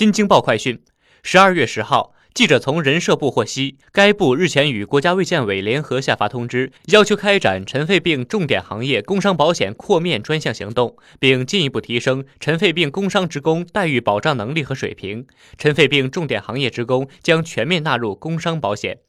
新京报快讯，十二月十号，记者从人社部获悉，该部日前与国家卫健委联合下发通知，要求开展尘肺病重点行业工伤保险扩面专项行动，并进一步提升尘肺病工伤职工待遇保障能力和水平。尘肺病重点行业职工将全面纳入工伤保险。